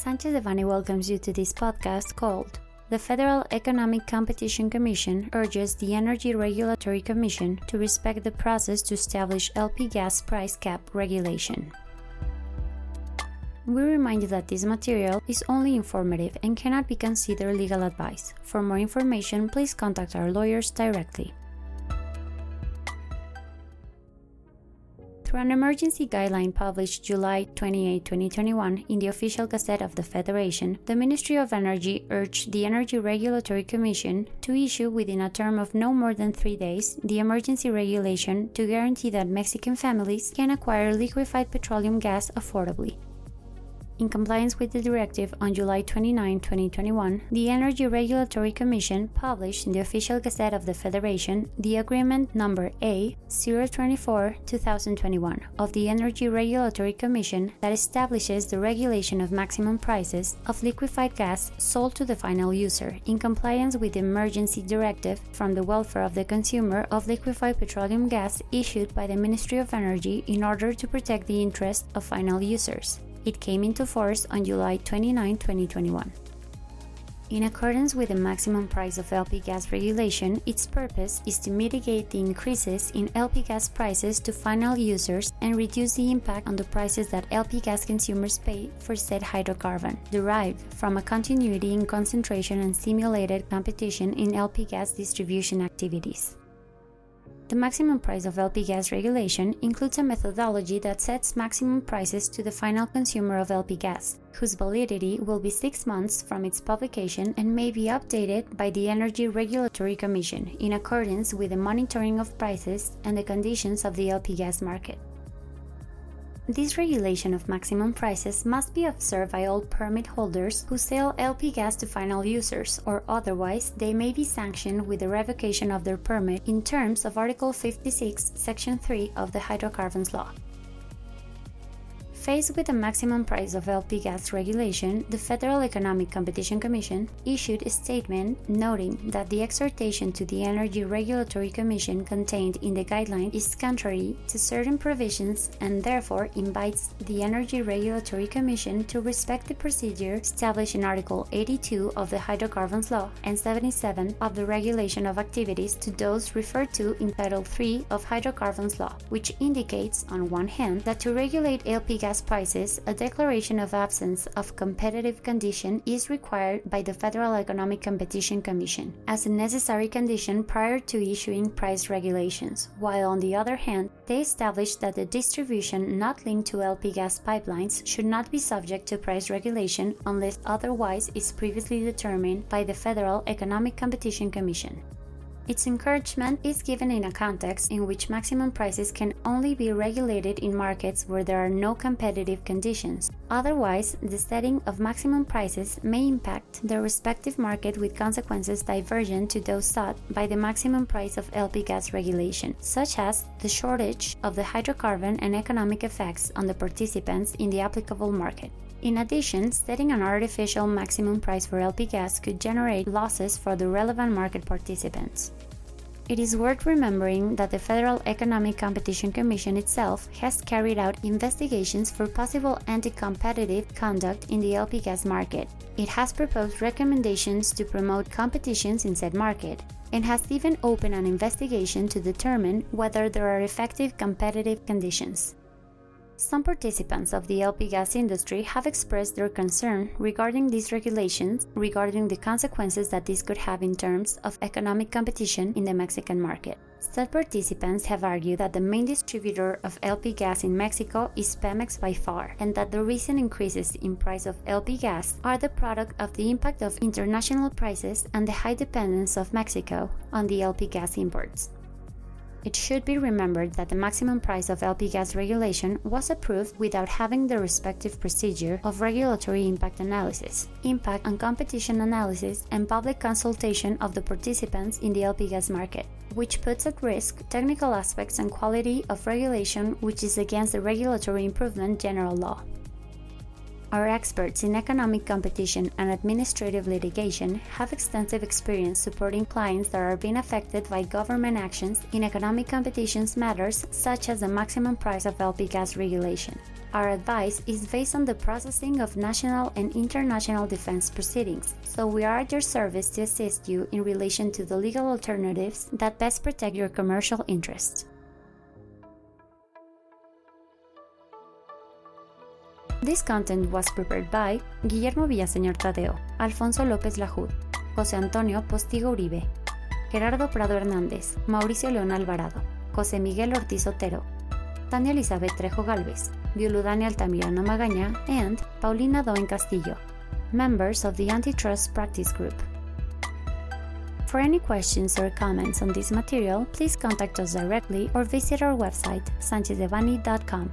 Sanchez Devanny welcomes you to this podcast called The Federal Economic Competition Commission urges the Energy Regulatory Commission to respect the process to establish LP gas price cap regulation. We remind you that this material is only informative and cannot be considered legal advice. For more information, please contact our lawyers directly. Through an emergency guideline published July 28, 2021, in the official Gazette of the Federation, the Ministry of Energy urged the Energy Regulatory Commission to issue within a term of no more than three days the emergency regulation to guarantee that Mexican families can acquire liquefied petroleum gas affordably. In compliance with the directive on July 29, 2021, the Energy Regulatory Commission published in the official Gazette of the Federation the Agreement Number A 024 2021 of the Energy Regulatory Commission that establishes the regulation of maximum prices of liquefied gas sold to the final user in compliance with the emergency directive from the welfare of the consumer of liquefied petroleum gas issued by the Ministry of Energy in order to protect the interests of final users. It came into force on July 29, 2021. In accordance with the maximum price of LP gas regulation, its purpose is to mitigate the increases in LP gas prices to final users and reduce the impact on the prices that LP gas consumers pay for said hydrocarbon, derived from a continuity in concentration and simulated competition in LP gas distribution activities. The maximum price of LP gas regulation includes a methodology that sets maximum prices to the final consumer of LP gas, whose validity will be six months from its publication and may be updated by the Energy Regulatory Commission in accordance with the monitoring of prices and the conditions of the LP gas market. This regulation of maximum prices must be observed by all permit holders who sell LP gas to final users, or otherwise they may be sanctioned with the revocation of their permit in terms of Article 56, Section 3 of the Hydrocarbons Law. Faced with the maximum price of LP gas regulation, the Federal Economic Competition Commission issued a statement noting that the exhortation to the Energy Regulatory Commission contained in the guideline is contrary to certain provisions and therefore invites the Energy Regulatory Commission to respect the procedure established in Article 82 of the Hydrocarbons Law and 77 of the Regulation of Activities to those referred to in Title 3 of Hydrocarbons Law, which indicates, on one hand, that to regulate LP gas gas prices, a declaration of absence of competitive condition is required by the Federal Economic Competition Commission as a necessary condition prior to issuing price regulations, while on the other hand, they establish that the distribution not linked to LP gas pipelines should not be subject to price regulation unless otherwise is previously determined by the Federal Economic Competition Commission. Its encouragement is given in a context in which maximum prices can only be regulated in markets where there are no competitive conditions. Otherwise, the setting of maximum prices may impact the respective market with consequences divergent to those sought by the maximum price of LP gas regulation, such as the shortage of the hydrocarbon and economic effects on the participants in the applicable market. In addition, setting an artificial maximum price for LP gas could generate losses for the relevant market participants. It is worth remembering that the Federal Economic Competition Commission itself has carried out investigations for possible anti competitive conduct in the LP gas market. It has proposed recommendations to promote competitions in said market, and has even opened an investigation to determine whether there are effective competitive conditions. Some participants of the LP gas industry have expressed their concern regarding these regulations, regarding the consequences that this could have in terms of economic competition in the Mexican market. Said participants have argued that the main distributor of LP gas in Mexico is Pemex by far, and that the recent increases in price of LP gas are the product of the impact of international prices and the high dependence of Mexico on the LP gas imports. It should be remembered that the maximum price of LP gas regulation was approved without having the respective procedure of regulatory impact analysis, impact on competition analysis, and public consultation of the participants in the LP gas market, which puts at risk technical aspects and quality of regulation which is against the regulatory improvement general law. Our experts in economic competition and administrative litigation have extensive experience supporting clients that are being affected by government actions in economic competition matters such as the maximum price of LP gas regulation. Our advice is based on the processing of national and international defense proceedings, so we are at your service to assist you in relation to the legal alternatives that best protect your commercial interests. This content was prepared by Guillermo Villaseñor Tadeo, Alfonso López Lajud, José Antonio Postigo Uribe, Gerardo Prado Hernández, Mauricio León Alvarado, José Miguel Ortiz Otero, Tania Elizabeth Trejo Galvez, Violudania Altamirano Magaña, and Paulina Doen Castillo, members of the Antitrust Practice Group. For any questions or comments on this material, please contact us directly or visit our website, sanchezevani.com.